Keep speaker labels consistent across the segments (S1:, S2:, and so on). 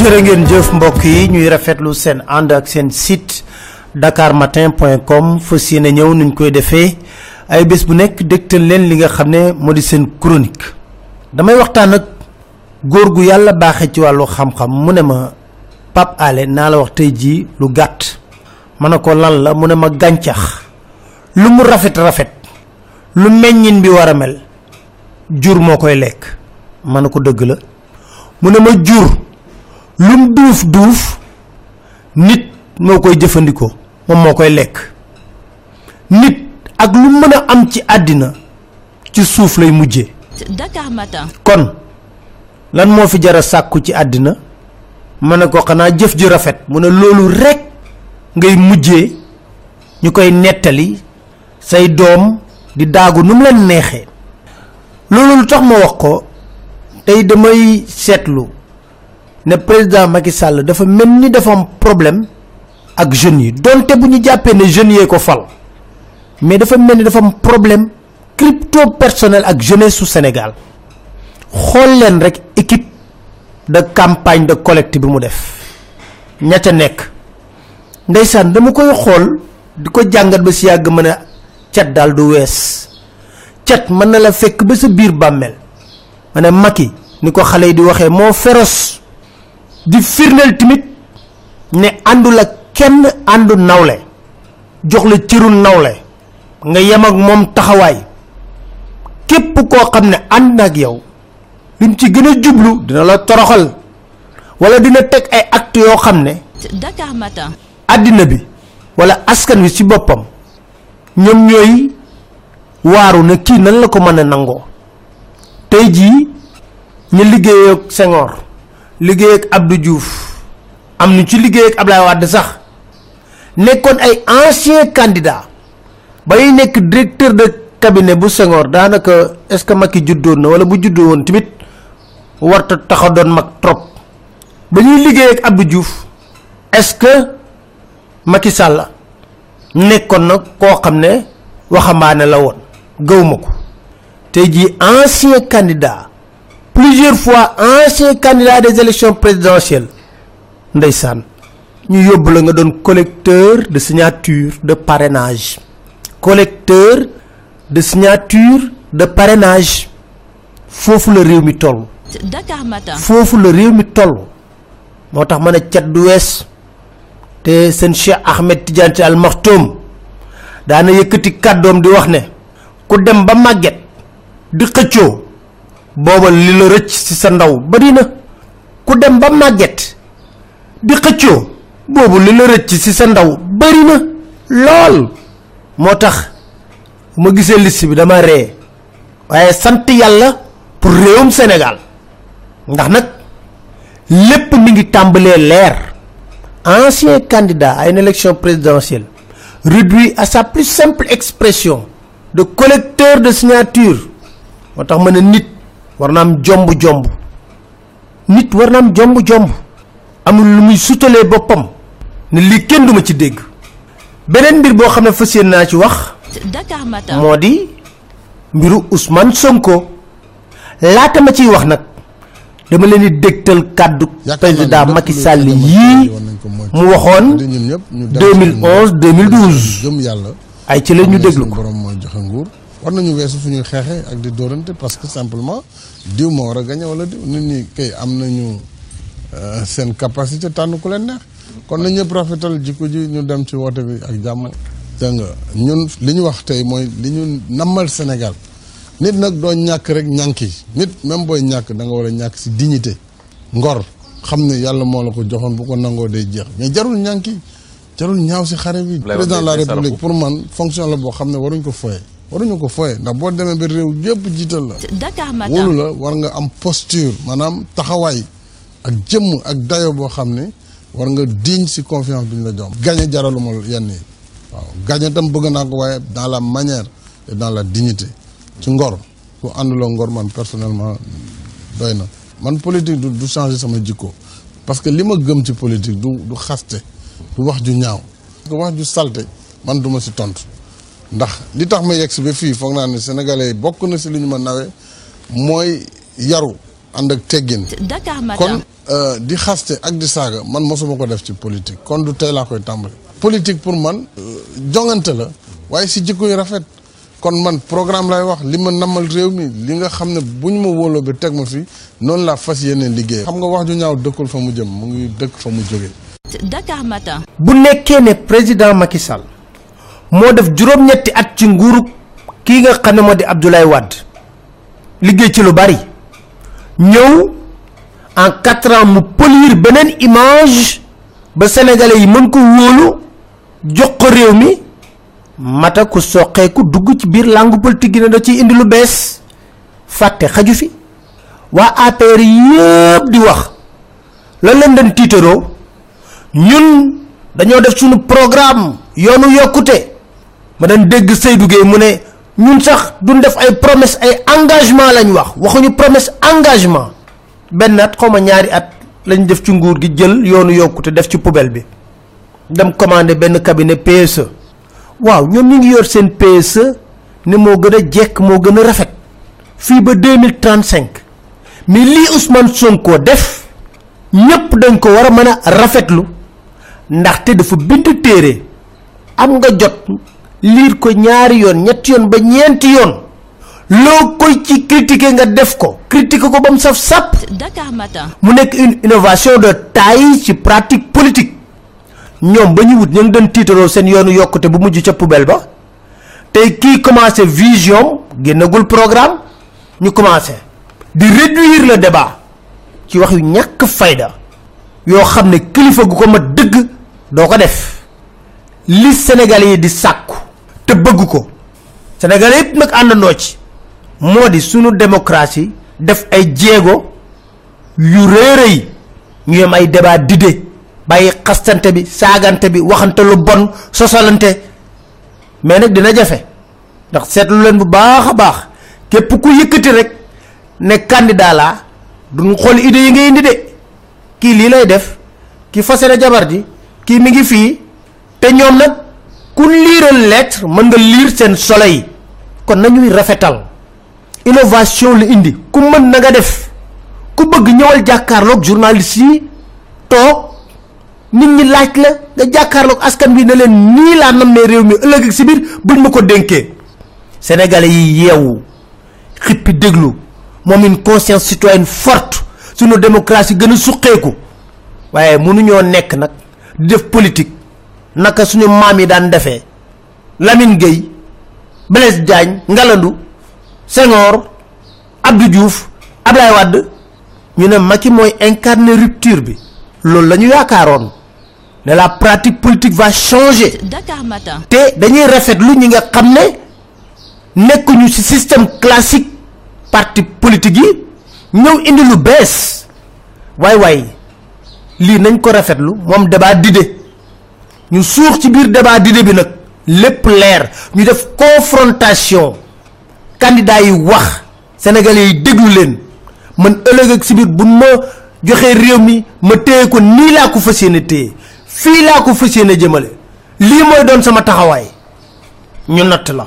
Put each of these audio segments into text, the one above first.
S1: jërë ngeen jëf mbokk yi ñuy rafetlu seen ànd ak seen site dakarmatin.com fas yéene ñëw nuñ koy defee. Ay bés bu nekk dégtal leen li nga xam ne moo di seen chronique. Damay waxtaan ak góor gu yàlla baaxee ci wàllu xam-xam mu ne ma pap ale naa la wax tey jii lu gàtt. Ma ne ko lan la? Mu ne ma gàncax. Lu mu rafet rafet lu meññin bi war a mel jur moo koy lekk. Ma ko dëgg la. Mu ne ma jur lum duuf duuf nit moo koy jëfandikoo moom moo koy lekk. Nit ak lu mën a am ci àddina ci suuf lay mujjee.
S2: Dakar Matin.
S1: kon lan moo fi jara sàkku ci àddina? Ma ne ko xanaa jëf ji rafet. Mu ne loolu rek ngay mujjee ñu koy nettali say doom di daagu nu mu leen neexee. Loolu lu tax ma wax ko tey damay seetlu ne président Macky Sall dafa mel ni dafa am problème ak jeunes yi. donte bu ñu jàppee ne jeunes yee ko fal mais dafa mel ni dafa am problème crypto personnel ak jeunesse Sénégal. xool leen rek équipe de campagne de collecte bi mu def. ña ca nekk. Ndeysaan dama koy xool di ko ba si yàgg mën a daal du wees. Cat mën na la fekk ba sa biir bàmmeel. Ma ne Macky ni ko xale yi di waxee moo féroce di firndeel tamit ne àndul ak kenn àndu nawle jox la cëru nawle nga yem ak moom taxawaay. Képp koo xam ne ànd na ak yow lim ci gën a jublu dina la toroxal wala dina teg ay acte yoo xam ne
S2: Dakar Matin.
S1: àddina bi wala askan wi ci boppam ñoom ñooy waaru ne kii nan la ko mën a nangoo. Tey jii ñu liggéey ak Senghor liggéey ak Abdou Diouf. Am ñu ci liggéey ak Ablaye Wade sax. Nekkoon ay ancien candidat bay nekk directeur de cabinet bu Senghor daanaka est-ce que Macky juddoon na wala bu juddoo woon tamit warta taxa mag trop. Ba ñuy liggéey ak Abdou Diouf est-ce que Macky Sall nekkoon na koo xam ne waxambaane la woon? Gëwma ko. Tey ancien candidat plusieurs fois ancien candidat des élections présidentielles ndeysaan ñu yóbbu la nga doon collecteur de signature de parrainage. Collecteur de signature de parrainage. Foofu la réew mi toll.
S2: Dakar Matin.
S1: foofu la réew mi toll. Moo tax ma ne cat du wees. Te seen Cheikh Ahmed Tidiane Al Maktoum daana yëkkati kàddoom di wax ne ku dem ba màgget di xëccoo booba li la rëcc ci sa ndaw bari na. ku dem ba màgget di xëccoo boobu li la rëcc ci sa ndaw bari na lool. moo tax ma gisee liste bi dama ree. waaye sant yàlla pour réewum Sénégal. ndax nag lépp mi ngi tàmbalee leer. ancien candidat à une élection présidentielle réduit à sa plus simple expression de collecteur de signature. moo tax ma nit war na am jomb-jomb nit war na am jomb-jomb amul lu muy sutalee boppam. Ne lii kenn duma ci dégg. Beneen mbir boo xam ne fas yéene naa ci wax
S2: Dakar Matin.
S1: moo di mbiru Ousmane Sonko. Laata ma ciy wax nag dama leen di dégtal kàddu président Macky Sall yii mu waxoon 2011 2012
S3: gëm yàlla.
S1: Ay ci la ñu déglu ko
S3: war nañu weesu fu ñuy xeexee ak di dóorante parce que simplement diw moo war a gañe wala diw. Nit ñi kay am nañu euh, seen capacité tànn ku leen neex. Kon na ñëpp rafetal jikko ji ñu dem ci woote bi ak jàmm. Dégg nga ñun li ñu wax tey mooy li ñu nammal Sénégal. Nit nag doo ñàkk rek ñànk yi nit même booy ñàkk da nga war a ñàkk si dignité ngor. Xam ne yàlla moo la ko joxoon bu ko nangoo day jeex. Mais jarul ñànki jarul ñaaw si xare bi. Président de la république pour man fonction la boo xam ne waruñ ko foye waruñu ko foye ndax boo demee ba réew yëpp jiital la.
S2: Dakar
S3: wóolu
S2: Matin.
S3: la war nga am posture maanaam taxawaay ak jëmm ak dayo boo xam ne war nga digne si confiance bi ñu la jox. Gañe jaraluma yenn yi. Waaw gañe tam bëgg naa ko waaye dans la manière et dans la dignité. Ci ngor ku ànduloo ngor man personnellement doy na. Man politique du du changer sama jikko. Parce que li ma gëm ci politique du du xaste du wax ju ñaaw. Parce que wax ju salte man duma si tontu ndax li tax ma yegg si ba fii foog naa ne sénégalais yi bokk na si li ñu ma nawee mooy yaru ànd ak teggin.
S2: Dakar
S3: kon euh, di xaste ak di saaga man mosuma ko def ci politique. Kon du tey laa koy tàmbali. Politique pour man euh, jongante la waaye si jikko yu rafet. Kon man programme lay wax li ma namal réew mi li nga xam ne bu ñu ma wóoloo ba teg ma fi noonu laa fas yéene liggéey. Xam nga wax ju ñaaw dëkkul fa mu jëm mu ngi dëkk fa mu jógee
S2: Dakar Matin.
S1: bu nekkee ne président Macky Sall moo def juróom-ñetti at ci nguuru kii nga xam ne moo di Abdoulaye Wade. liggéey ci lu bari. ñëw en quatre ans mu polir beneen image ba sénégalais yi mën ko wóolu jox ko réew mi. mata ku soqeeku dugg ci biir langue politique gi ne indi lu bees. fàtte xaju fi. waa APR yëpp di wax. lan leen den tiitaroo? ñun dañoo def suñu programme yoonu yokkute ma dañ dégg Seydou Gueye mu ne ñun sax duñ def ay promesse ay engagement lañ wax. Waxuñu promesse engagement. Benn at xaw ma ñaari at lañ def ci nguur gi jël yoonu yokkute def ci poubelle bi. Dem commandé benn cabinet PSE waaw ñoom ñu ngi yor seen PSE ne moo gën a jekk moo gën a rafet. Fii ba 2035 mais lii Ousmane Sonko def ñépp dañ ko war a mën a rafetlu. Ndaxte dafa bind téere. Am nga jot liir ko ñaari yoon ñetti yoon ba ñeenti yoon. Loo koy ci critiquer nga def ko. Critiquer ko ba mu saf
S2: Matin.
S1: mu nekk une innovation de taille ci pratique politique. Ñoom ba ñu wut ñu ngi doon tiitaroo seen yoonu yokkute bu mujj ca poubelle ba. Tey kii commencé vision génnagul programme. Ñu commencé di réduire le débat ci wax yu ñàkk fayda yoo xam ne kilifa gu ko ma dëgg doo ko def. Li Sénégalais yi di sàkku te bëgg ko. Sénégalais yëpp nag àndandoo ci. Moo di sunu démocratie def ay jéego yu réeréy ñu yem ay débat d'idées bàyyi xastante bi saagante bi waxante lu bon sosalante. Mais nag dina jafe. Ndax seetlu leen bu baax a baax. Képp ku yëkkati rek ne candidat laa duñ xool idées yi nga indi de. Kii lii lay def kii fase na jabar ji kii mi ngi fii. Te ñoom nag ku liiral lettre mën nga liir seen solo yi kon nañuy rafetal. innovation la indi. ku mën na nga def. ku bëgg ñëwal jàkkaarloog journaliste yi toog. nit ñi laaj la nga jàkkaarloog askan bi ne leen nii laa nammee réew mi ëllëg ak si biir buñ ma ko dénkee. Sénégalais yi yeewu. xippi déglu. moom une conscience citoyenne forte. sunu démocratie gën a suqeeku. waaye mënuñoo nekk nag di def politique naka suñu maam yi daan defee Lamine Gueye Blaise Diagne Ngalandou Senghor Abdou Diouf Ablaye Wade ñu ne Macky mooy incarner rupture bi. Loolu la ñu yaakaaroon ne la pratique politique va changer.
S2: Dakar Matin.
S1: te dañuy rafetlu ñi nga xam ne nekkuñu ci système classique parti politique yi ñëw indi lu bees. Waay waay lii nañ ko rafetlu moom débat d'idées ñu suux ci biir débat d'idées bi nag lépp leer ñu def confrontation candidat yi wax sénégalais yi déglu leen man ëllëg ak si biir buñ ma joxee réew mi ma téye ko nii laa ko téye fii laa ko jëmale lii mooy doon sama taxawaay ñu natt la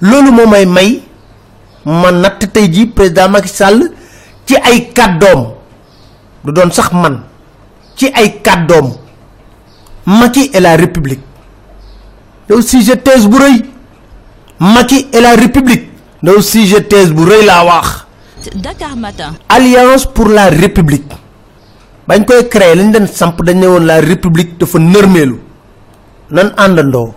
S1: loolu moo may may ma natt tey jii président Macky Sall ci ay kàddoom du doon sax man ci ay kàddoom Macky et la République. Yow sujet thèse bu rëy Macky et la République. Yow sujet thèse bu rëy laa wax.
S2: Dakar Matin.
S1: alliance pour la république. Bañ koy créer lañ leen samp dañ ne woon la république dafa nërmeelu. Nan àndandoo.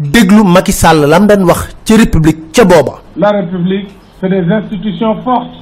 S1: Déglu Macky Sall lam dañ wax ci république ca booba.
S4: La République, c'est des institutions fortes.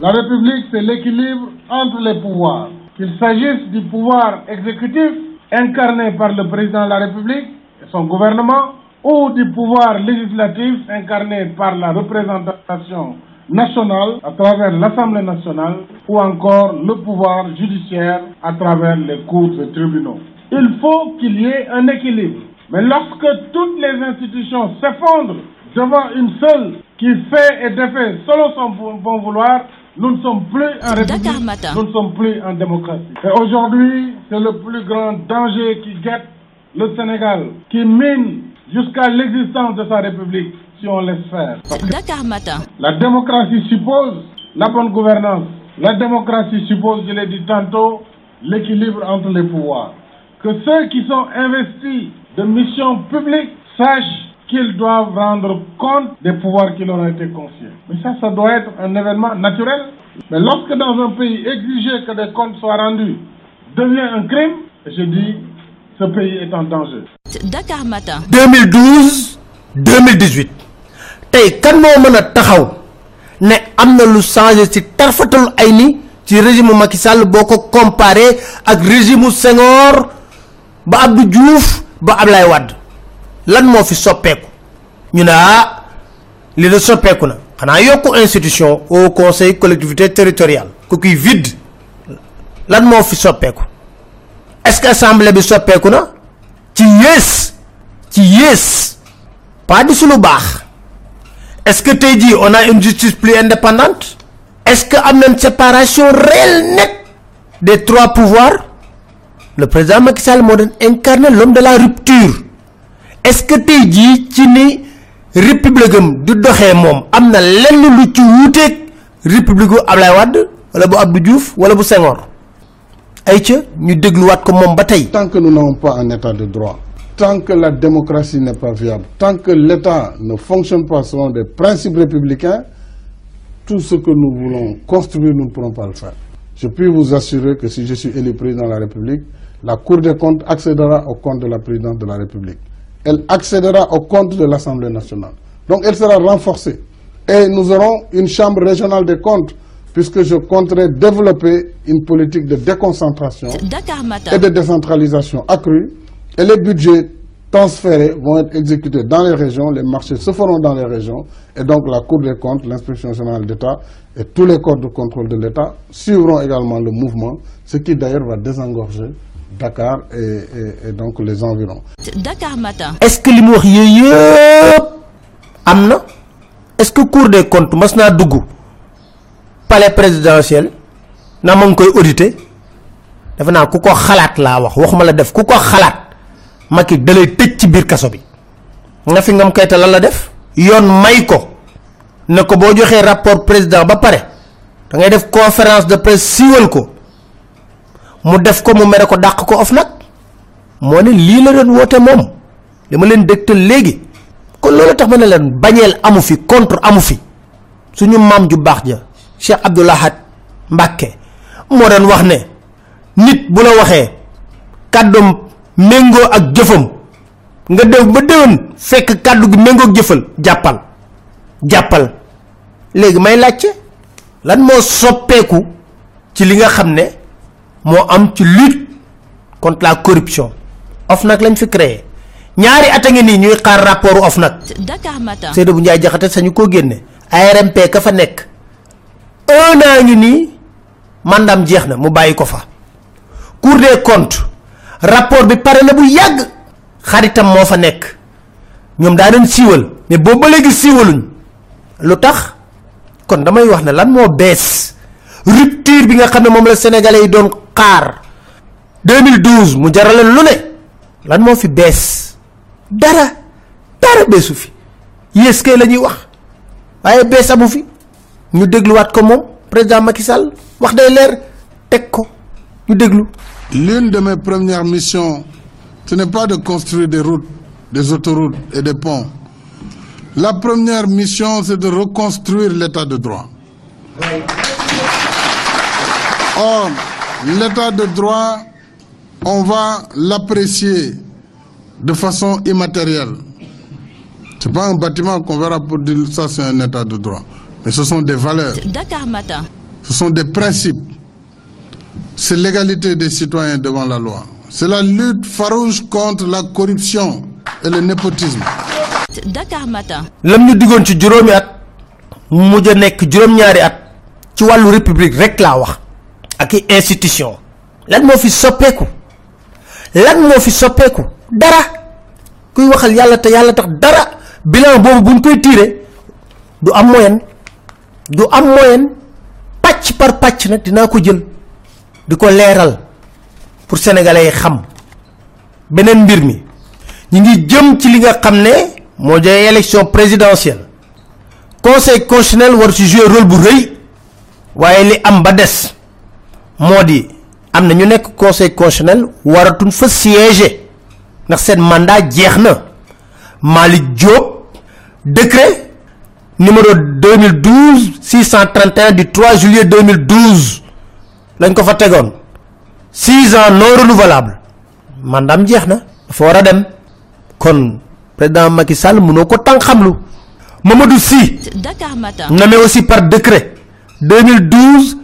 S4: La République, c'est l'équilibre entre les pouvoirs. Qu'il s'agisse du pouvoir exécutif, incarné par le président de la République et son gouvernement, ou du pouvoir législatif, incarné par la représentation nationale à travers l'Assemblée nationale, ou encore le pouvoir judiciaire à travers les cours et tribunaux. Il faut qu'il y ait un équilibre. Mais lorsque toutes les institutions s'effondrent devant une seule qui fait et défait selon son bon bon vouloir, nous ne sommes plus en
S2: Dakar
S4: république,
S2: Matin.
S4: nous ne sommes plus en démocratie. Et aujourd'hui, c'est le plus grand danger qui guette le Sénégal, qui mine jusqu'à l'existence de sa république si on laisse faire.
S2: Dakar Matin.
S4: La démocratie suppose la bonne gouvernance. La démocratie suppose, je l'ai dit tantôt, l'équilibre entre les pouvoirs. Que ceux qui sont investis de missions publiques sachent qu'ils doivent rendre compte des pouvoirs qui leur ont été confiés. Mais ça, ça doit être un événement naturel. Mais lorsque dans un pays exiger que des comptes soient rendus devient un crime, je dis, ce pays est en danger.
S2: Dakar Matin.
S1: 2012 2018 tey kan moo mën a taxaw ne am na lu changé ci tarfatal ay ni ci régime Macky Sall boo ko comparé ak régime Senghor ba Abdou Diouf ba Ablaye Wade lan moo fi soppeeku? Ñu ne ah na. Institution au conseil collectivité territoriale. Ku vide. Lan moo fi est-ce que assemblée bi soppeeku na? Ci yées. Ci yées. Pas sunu baax. Est-ce que tey jii on a une justice plus indépendante? Est-ce que am nañ séparation réelle nette des trois pouvoirs? Le président Macky Sall moo doon incarner l'homme de la rupture est-ce que tey jii ci ni république wuuteeg république wala bu Abdou Diouf wala
S3: Tant que nous n'avons pas un état de droit, tant que la démocratie n'est pas viable, tant que l'État ne fonctionne pas selon des principes républicains, tout ce que nous voulons construire, nous ne pourrons pas le faire. Je puis vous assurer que si je suis élu président de la République, la Cour des comptes accédera au compte de la présidence de la République. Elle accédera au compte de l'Assemblée nationale. Donc elle sera renforcée. Et nous aurons une chambre régionale des comptes, puisque je compterai développer une politique de déconcentration et de décentralisation accrue. Et les budgets transférés vont être exécutés dans les régions, les marchés se feront dans les régions, et donc la Cour des comptes, l'inspection générale d'État et tous les corps de contrôle de l'État suivront également le mouvement, ce qui d'ailleurs va désengorger Dakar et, et- et donc les environs.
S2: Dakar Matin.
S1: est-ce que li mu wax yooyu yëpp am na? Est-ce que cour des comptes mas naa dugg palais présidentiel na ma ngi koy auditer? Defe naa ku ko xalaat laa wax waxuma la def ku ko xalaat Macky dalay tëj ci biir kaso bi. Nga fi ngam kayta lan la def? Yoon may ko. Ne ko boo joxee rapport président ba pare da ngay def conférence de presse siiwal ko mu def ko mu mere ko dàq ko of nag moo ne lii la doon woote moom. li ma leen dégtal léegi kon loolu tax ma ne leen bañeel amu fi contre amu fi. suñu maam ju baax ja Cheikh Mbàkke moo doon wax ne nit bu la waxee kàddum méngoo ak jëfam nga def ba déwén fekk kàddu gi méngoo jëfal jàppal jàppal. léegi may laajte lan moo soppeeku ci li nga xam moo am ci lutte contre la corruption. OFNAC lañ fi créé. Ñaari at a ngi nii ñuy xaar rapportu OFNAC. Seydou bu Ndiaye jaxate sañu koo génne. ARMP ka fa nekk. Un an ngi nii mandam jeex na mu bàyyi ko fa. Cour des comptes rapport bi pare na bu yàgg. Xaritam moo fa nekk. Ñoom daa doon siiwal mais boobu ba léegi siiwaluñ. Lu tax? Kon damay wax ne lan moo bees rupture bi nga xam ne la sénégalais yi doon xaar. 2012 mu jaraleen lu ne. lan moo fi bees? dara. dara beesu fi. Yées kay la ñuy wax. waaye bees amu fi. ñu dégluwaat ko président Macky Sall. wax day leer. ko. ñu déglu.
S3: L'une de mes premières missions, ce n'est pas de construire des routes, des autoroutes et des ponts. La première mission, c'est de reconstruire l'état de droit. Or, l'état de droit, on va l'apprécier de façon immatérielle. Ce n'est pas un bâtiment qu'on verra pour dire ça, c'est un état de droit. Mais ce sont des valeurs,
S2: Dakar Matin.
S3: ce sont des principes. C'est l'égalité des citoyens devant la loi. C'est la lutte farouche contre la corruption et le népotisme.
S2: Dakar Matin.
S1: lam ñu diggoon ci juróomi at mu mujj a nekk juróom-ñaari at ci wàllu république rek laa wax ak i institution. Lan moo fi soppeeku? Lan fi dara. Kuy waxal yàlla te yàlla tax dara. Bilan boobu buñ koy tiire du am moyen. Du am moyen. Pàcc par pàcc nag dinaa ko jël di ko leeral pour sénégalais yi xam. Beneen mbir mi ñi ngi jëm ci li nga xam ne moo élection présidentielle. Conseil constitutionnel war ci jouer rôle bu li am ba moo di am na ñu nekk conseil constitutionnel waratun fa siéger ndax seen mandat jeex na. Malick Diop décret numéro 2012 631 du 3 juillet 2012 lañ ko fa tegoon. 6 ans non renouvelable. Mandaam jeex na dafa war a dem. Kon président Macky Sall mënoo ko tànk xamlu Mamadou Sy nommé aussi par décret 2012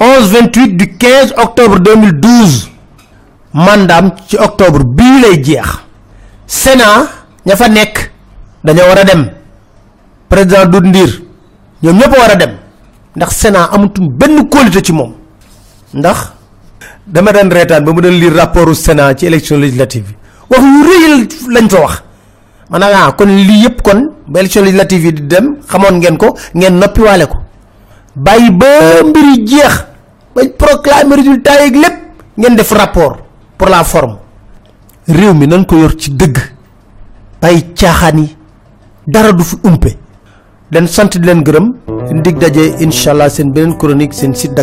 S1: 11 28 du 15 octobre 2012 mandaam ci octobre bii lay jeex. Sénat ña fa nekk dañoo war a dem. Président Doudou Ndir ñoom ñëpp war a dem. Ndax Sénat amutum benn qualité ci moom. Ndax dama daan reetaan ba mu doon lire rapportu Sénat ci élection législative wax yu lañ fa ah kon lii yëpp kon ba élection législative di dem xamoon ngeen ko ngeen noppiwaale ko. Bàyyi ba mbir yi ba proclamer résultat yeeg lépp ngeen def rapport pour la forme. Réew mi nañ ko yor ci dëgg. Bàyyi caaxaan yi dara du fi umpe. Leen sant di leen gërëm dig daje incha allah seen beneen chronique seen site